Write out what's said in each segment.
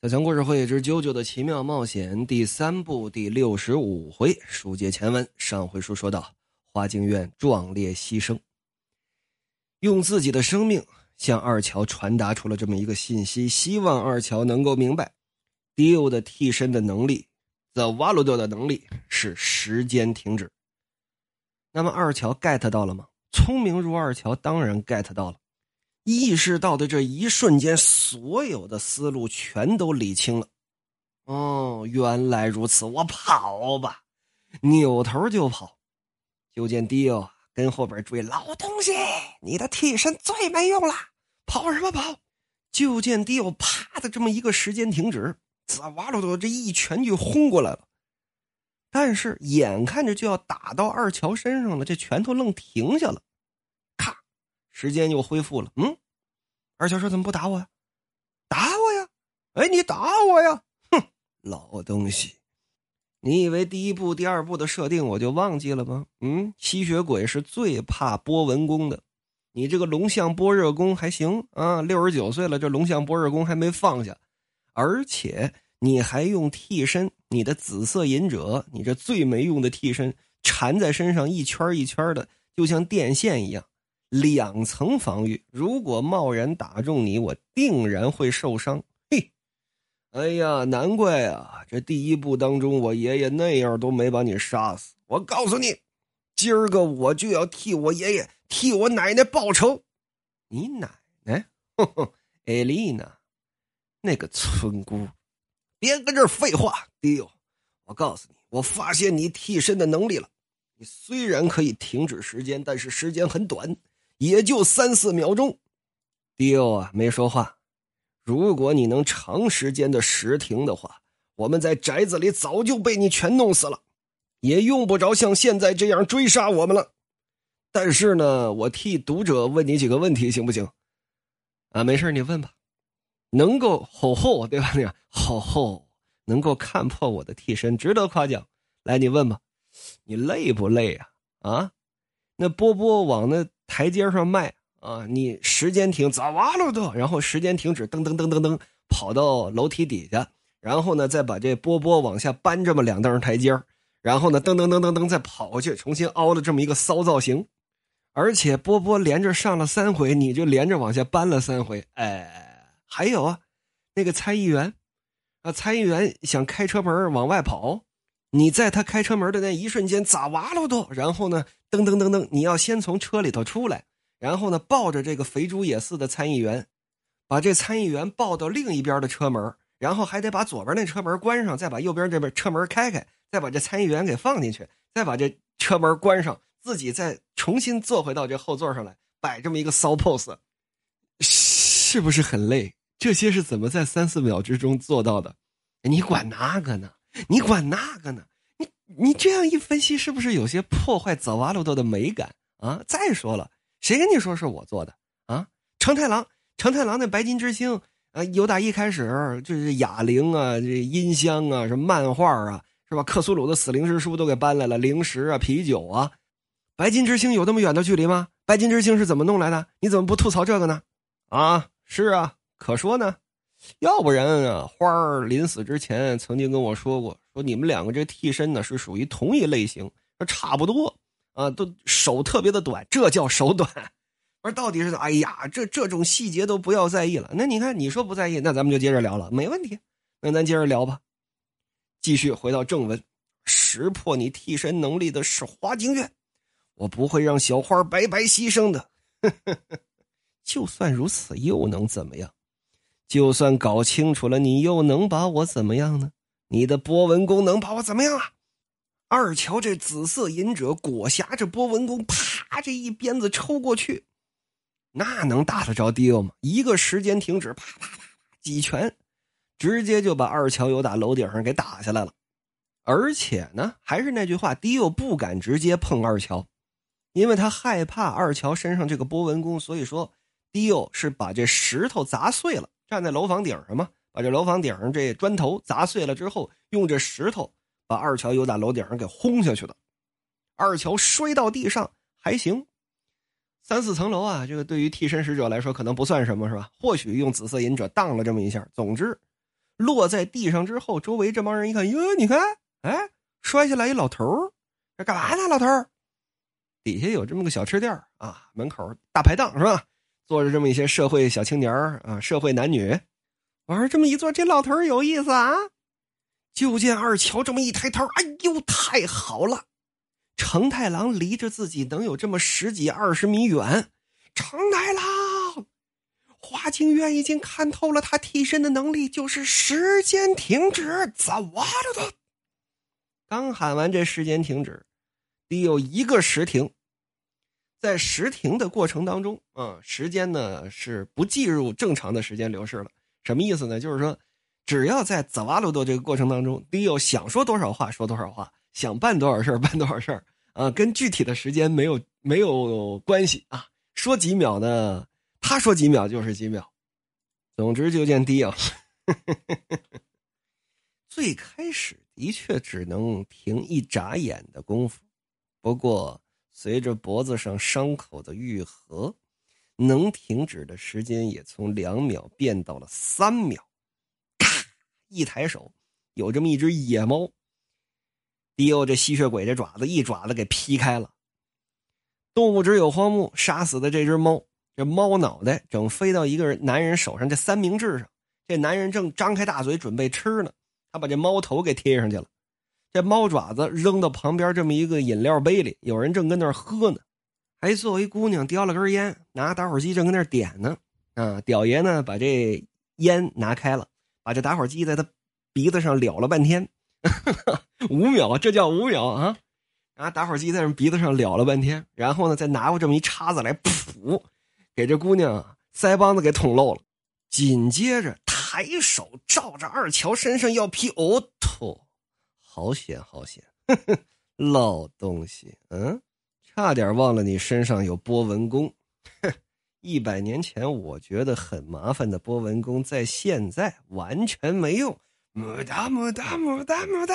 小强故事会之《啾啾的奇妙冒险》第三部第六十五回，书接前文。上回书说到，花京院壮烈牺牲，用自己的生命向二乔传达出了这么一个信息，希望二乔能够明白，迪欧的替身的能力，The w a l u d 的能力是时间停止。那么二乔 get 到了吗？聪明如二乔，当然 get 到了。意识到的这一瞬间，所有的思路全都理清了。哦，原来如此，我跑吧，扭头就跑。就见迪欧跟后边追，老东西，你的替身最没用了，跑什么跑？就见迪奥啪的这么一个时间停止，紫瓦鲁多这一拳就轰过来了。但是眼看着就要打到二乔身上了，这拳头愣停下了。时间又恢复了。嗯，二乔说：“怎么不打我呀？打我呀！哎，你打我呀！哼，老东西，你以为第一部、第二部的设定我就忘记了吗？嗯，吸血鬼是最怕波纹功的。你这个龙象波热功还行啊，六十九岁了，这龙象波热功还没放下，而且你还用替身，你的紫色隐者，你这最没用的替身缠在身上一圈一圈的，就像电线一样。”两层防御，如果贸然打中你，我定然会受伤。嘿，哎呀，难怪啊！这第一部当中，我爷爷那样都没把你杀死。我告诉你，今儿个我就要替我爷爷、替我奶奶报仇。你奶奶？哼哼，艾丽娜，那个村姑，别跟这儿废话，迪欧。我告诉你，我发现你替身的能力了。你虽然可以停止时间，但是时间很短。也就三四秒钟，迪欧啊没说话。如果你能长时间的时停的话，我们在宅子里早就被你全弄死了，也用不着像现在这样追杀我们了。但是呢，我替读者问你几个问题，行不行？啊，没事你问吧。能够吼吼对吧？你吼吼能够看破我的替身，值得夸奖。来，你问吧。你累不累啊？啊？那波波往那。台阶上迈啊！你时间停，咋哇了都？然后时间停止，噔噔噔噔噔，跑到楼梯底下，然后呢，再把这波波往下搬这么两蹬台阶然后呢，噔噔噔噔噔，再跑过去，重新凹了这么一个骚造型。而且波波连着上了三回，你就连着往下搬了三回。哎，还有啊，那个参议员啊，参议员想开车门往外跑。你在他开车门的那一瞬间咋哇了都？然后呢，噔噔噔噔，你要先从车里头出来，然后呢，抱着这个肥猪也似的参议员，把这参议员抱到另一边的车门，然后还得把左边那车门关上，再把右边这边车门开开，再把这参议员给放进去，再把这车门关上，自己再重新坐回到这后座上来，摆这么一个骚 pose，是不是很累？这些是怎么在三四秒之中做到的？你管那个呢？你管那个呢？你这样一分析，是不是有些破坏泽瓦鲁多的美感啊？再说了，谁跟你说是我做的啊？成太郎，成太郎那白金之星啊，由打一开始就是哑铃啊，这音箱啊，什么漫画啊，是吧？克苏鲁的死灵之书都给搬来了，零食啊，啤酒啊，白金之星有那么远的距离吗？白金之星是怎么弄来的？你怎么不吐槽这个呢？啊，是啊，可说呢。要不然啊，花儿临死之前曾经跟我说过，说你们两个这替身呢是属于同一类型，说差不多啊，都手特别的短，这叫手短。而到底是哎呀，这这种细节都不要在意了。那你看，你说不在意，那咱们就接着聊了，没问题。那咱接着聊吧，继续回到正文，识破你替身能力的是花京院，我不会让小花白白牺牲的。就算如此，又能怎么样？就算搞清楚了，你又能把我怎么样呢？你的波纹功能把我怎么样啊？二乔这紫色隐者裹挟着波纹功，啪，这一鞭子抽过去，那能打得着迪欧吗？一个时间停止，啪啪啪啪几拳，直接就把二乔有打楼顶上给打下来了。而且呢，还是那句话，迪欧不敢直接碰二乔，因为他害怕二乔身上这个波纹功，所以说迪欧是把这石头砸碎了。站在楼房顶上嘛，把这楼房顶上这砖头砸碎了之后，用这石头把二乔由打楼顶上给轰下去的。二乔摔到地上还行，三四层楼啊，这个对于替身使者来说可能不算什么，是吧？或许用紫色隐者荡了这么一下。总之，落在地上之后，周围这帮人一看，哟，你看，哎，摔下来一老头，这干嘛呢？老头，底下有这么个小吃店啊，门口大排档是吧？坐着这么一些社会小青年啊，社会男女，玩这么一坐，这老头有意思啊。就见二乔这么一抬头，哎呦，太好了！成太郎离着自己能有这么十几二十米远，成太郎。花京院已经看透了，他替身的能力就是时间停止。怎么了的？刚喊完这时间停止，得有一个时停。在时停的过程当中，啊，时间呢是不计入正常的时间流逝了。什么意思呢？就是说，只要在泽瓦鲁多这个过程当中，得有想说多少话说多少话，想办多少事 办多少事啊，跟具体的时间没有没有关系啊。说几秒呢？他说几秒就是几秒，总之就见迪奥。最开始的确只能停一眨眼的功夫，不过随着脖子上伤口的愈合，能停止的时间也从两秒变到了三秒。咔！一抬手，有这么一只野猫。迪欧这吸血鬼这爪子一爪子给劈开了。动物只有荒木杀死的这只猫。这猫脑袋正飞到一个男人手上，这三明治上，这男人正张开大嘴准备吃呢。他把这猫头给贴上去了，这猫爪子扔到旁边这么一个饮料杯里，有人正跟那喝呢。还作为姑娘叼了根烟，拿打火机正跟那点呢。啊，屌爷呢把这烟拿开了，把这打火机在他鼻子上燎了半天，五秒，这叫五秒啊！拿打火机在人鼻子上燎了半天，然后呢再拿过这么一叉子来，噗。给这姑娘腮帮子给捅漏了，紧接着抬手照着二乔身上要劈，哦吐，好险好险，老东西，嗯，差点忘了你身上有波纹弓，哼，一百年前我觉得很麻烦的波纹弓，在现在完全没用，么哒么哒么哒么哒，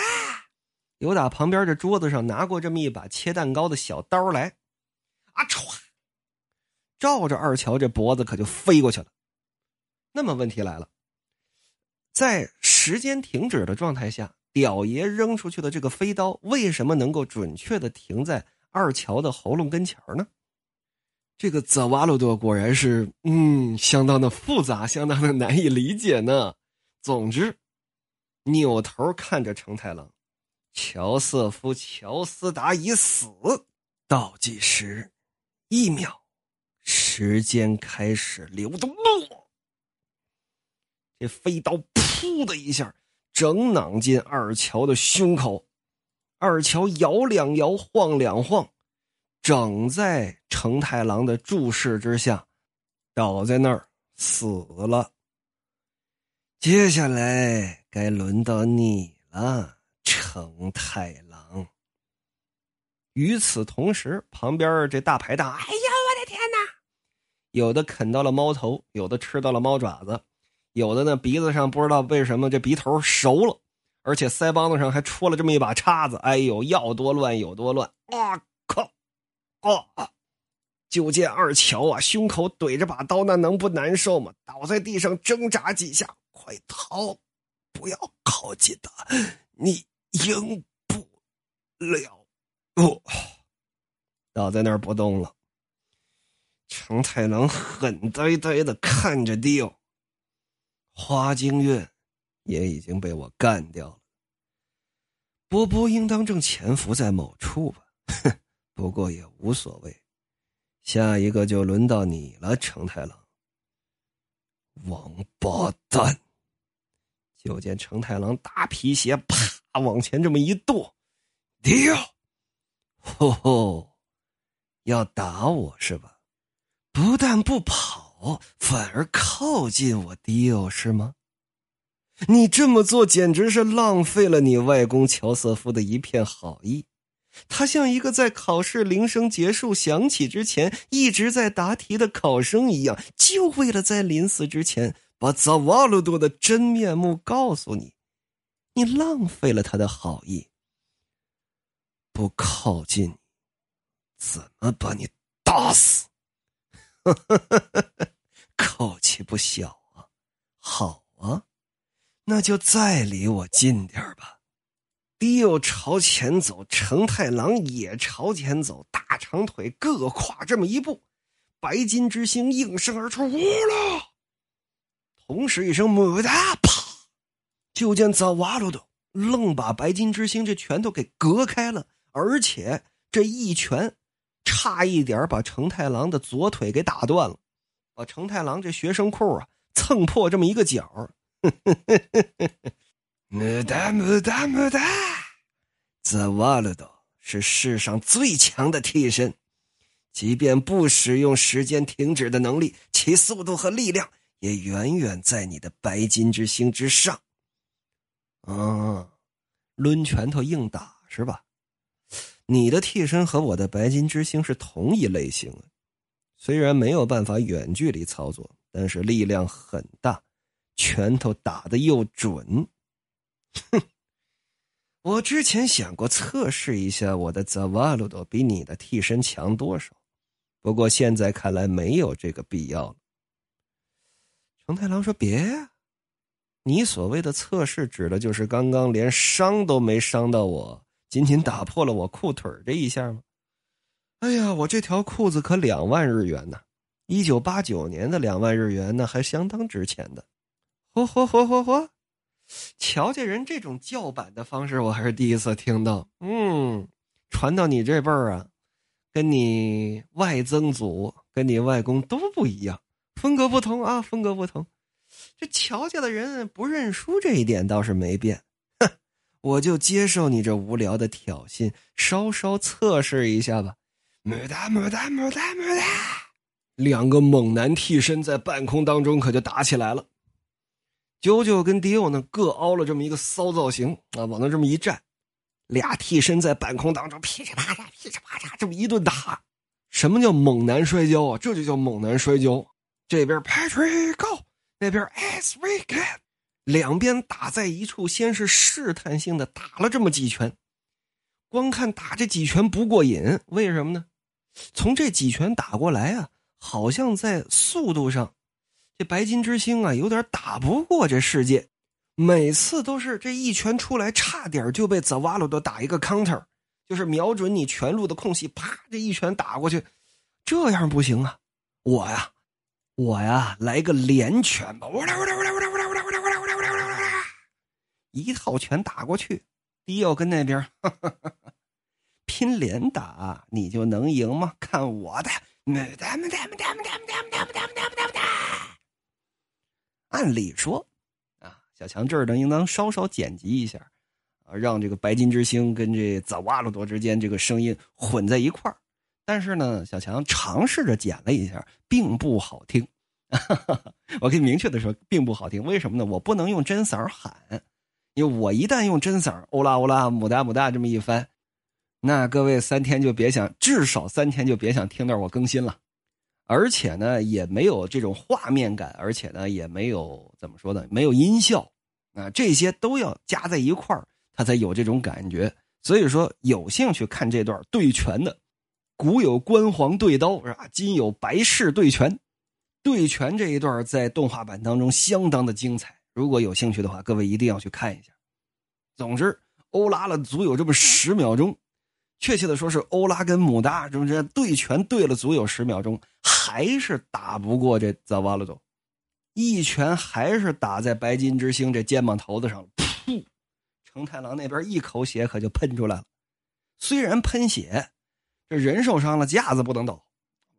有打旁边这桌子上拿过这么一把切蛋糕的小刀来，啊歘。照着二乔这脖子可就飞过去了。那么问题来了，在时间停止的状态下，屌爷扔出去的这个飞刀为什么能够准确的停在二乔的喉咙跟前呢？这个泽瓦鲁多果然是，嗯，相当的复杂，相当的难以理解呢。总之，扭头看着成太郎，乔瑟夫·乔斯达已死，倒计时一秒。时间开始流动，这飞刀噗的一下，整攮进二乔的胸口。二乔摇两摇，晃两晃，整在成太郎的注视之下，倒在那儿死了。接下来该轮到你了，成太郎。与此同时，旁边这大排档，哎呀！有的啃到了猫头，有的吃到了猫爪子，有的呢鼻子上不知道为什么这鼻头熟了，而且腮帮子上还戳了这么一把叉子。哎呦，要多乱有多乱！啊靠！啊！就见二乔啊，胸口怼着把刀，那能不难受吗？倒在地上挣扎几下，快逃！不要靠近他，你赢不了！哦，倒在那儿不动了。成太郎狠呆呆的看着迪奥，花京院也已经被我干掉了。波波应当正潜伏在某处吧？哼，不过也无所谓。下一个就轮到你了，成太郎。王八蛋！就见成太郎大皮鞋啪往前这么一跺，迪奥，吼吼，要打我是吧？不但不跑，反而靠近我迪奥是吗？你这么做简直是浪费了你外公乔瑟夫的一片好意。他像一个在考试铃声结束响起之前一直在答题的考生一样，就为了在临死之前把扎瓦鲁多的真面目告诉你。你浪费了他的好意。不靠近，怎么把你打死？口气不小啊！好啊，那就再离我近点吧。迪欧朝前走，成太郎也朝前走，大长腿各跨这么一步，白金之星应声而出，呜啦！同时一声“母的”，啪！就见早瓦鲁的愣把白金之星这拳头给隔开了，而且这一拳差一点把成太郎的左腿给打断了，把成太郎这学生裤啊蹭破这么一个角。么哒么哒么哒，泽瓦鲁多是世上最强的替身，即便不使用时间停止的能力，其速度和力量也远远在你的白金之星之上。啊，抡拳头硬打是吧？你的替身和我的白金之星是同一类型，虽然没有办法远距离操作，但是力量很大，拳头打的又准。哼，我之前想过测试一下我的泽瓦鲁多比你的替身强多少，不过现在看来没有这个必要了。成太郎说：“别呀。”你所谓的测试，指的就是刚刚连伤都没伤到我，仅仅打破了我裤腿这一下吗？哎呀，我这条裤子可两万日元呢！一九八九年的两万日元呢，还相当值钱的。嚯嚯嚯嚯嚯！乔家人这种叫板的方式，我还是第一次听到。嗯，传到你这辈儿啊，跟你外曾祖、跟你外公都不一样，风格不同啊，风格不同。这乔家的人不认输，这一点倒是没变。哼，我就接受你这无聊的挑衅，稍稍测试一下吧。么哒么哒么哒么哒，两个猛男替身在半空当中可就打起来了。九九跟迪欧呢各凹了这么一个骚造型啊，往那这么一站，俩替身在半空当中噼里啪啦、噼里啪啦这么一顿打。什么叫猛男摔跤啊？这就叫猛男摔跤。这边 Patrick Go。那边 Sweat，两边打在一处，先是试探性的打了这么几拳，光看打这几拳不过瘾，为什么呢？从这几拳打过来啊，好像在速度上，白金之星啊有点打不过这世界，每次都是这一拳出来，差点就被泽瓦鲁多打一个 counter，就是瞄准你拳路的空隙，啪，这一拳打过去，这样不行啊，我呀。我呀，来个连拳吧！一套拳打过去，迪奥跟那边拼连打，你就能赢吗？看我的！按理说，啊，小强这儿呢，应当稍稍剪辑一下，啊，让这个白金之星跟这扎瓦鲁多之间这个声音混在一块儿。但是呢，小强尝试着剪了一下，并不好听。我可以明确的说，并不好听。为什么呢？我不能用真嗓喊，因为我一旦用真嗓欧拉欧拉姆达姆达这么一翻，那各位三天就别想，至少三天就别想听到我更新了。而且呢，也没有这种画面感，而且呢，也没有怎么说呢，没有音效啊，这些都要加在一块儿，他才有这种感觉。所以说，有兴趣看这段对拳的。古有关黄对刀是吧？今有白氏对拳，对拳这一段在动画版当中相当的精彩。如果有兴趣的话，各位一定要去看一下。总之，欧拉了足有这么十秒钟，确切的说是欧拉跟姆达中间对拳对了足有十秒钟，还是打不过这泽瓦鲁多，一拳还是打在白金之星这肩膀头子上了。噗！成太郎那边一口血可就喷出来了，虽然喷血。这人受伤了，架子不能倒，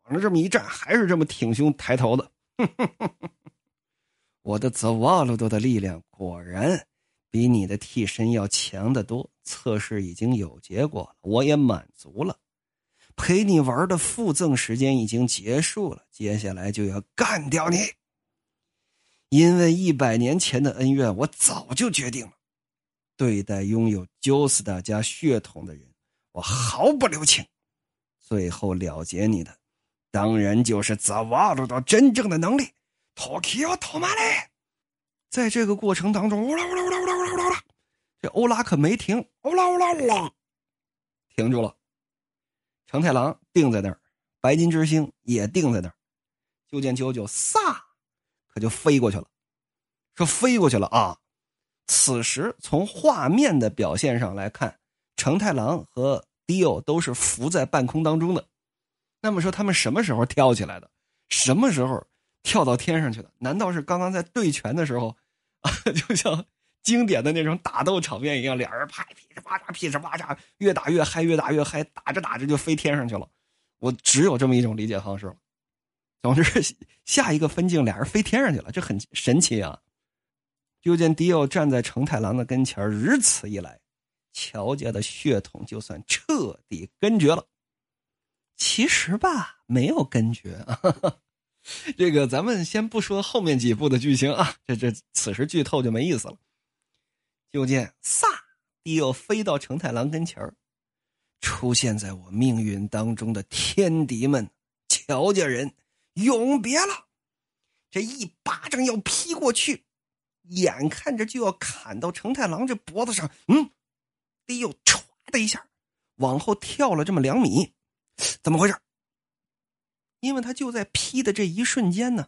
往那这么一站，还是这么挺胸抬头的。我的泽瓦鲁多的力量果然比你的替身要强得多。测试已经有结果了，我也满足了。陪你玩的附赠时间已经结束了，接下来就要干掉你。因为一百年前的恩怨，我早就决定了，对待拥有鸠斯达家血统的人，我毫不留情。最后了结你的，当然就是泽瓦鲁多真正的能力。托基奥托马雷，在这个过程当中，乌拉乌拉乌拉乌拉乌拉欧拉，这欧拉可没停，乌拉乌拉乌拉，停住了。成太郎定在那儿，白金之星也定在那儿。就见九九飒，可就飞过去了。说飞过去了啊，此时从画面的表现上来看，成太郎和迪欧都是浮在半空当中的。那么说，他们什么时候跳起来的？什么时候跳到天上去的？难道是刚刚在对拳的时候，啊，就像经典的那种打斗场面一样，俩人啪噼里啪啦噼里啪啦，越打越嗨，越打越嗨，打着打着就飞天上去了。我只有这么一种理解方式了。总之，下一个分镜，俩人飞天上去了，这很神奇啊！就见迪奥站在成太郎的跟前如此一来，乔家的血统就算彻底根绝了。其实吧，没有根绝啊。这个咱们先不说后面几部的剧情啊，这这此时剧透就没意思了。就见飒，迪奥飞到成太郎跟前儿，出现在我命运当中的天敌们，乔家人，永别了！这一巴掌要劈过去，眼看着就要砍到成太郎这脖子上，嗯，迪奥唰的一下往后跳了这么两米。怎么回事？因为他就在劈的这一瞬间呢，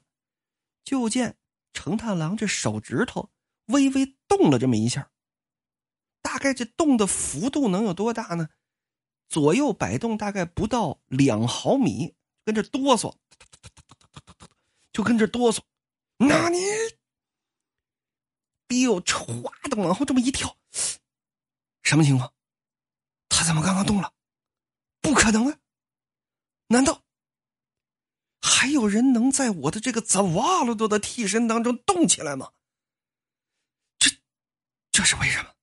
就见成太郎这手指头微微动了这么一下，大概这动的幅度能有多大呢？左右摆动大概不到两毫米，跟这哆嗦，就跟这哆嗦。那你，比我歘的往后这么一跳，什么情况？他怎么刚刚动了？不可能啊！难道还有人能在我的这个扎瓦鲁多的替身当中动起来吗？这这是为什么？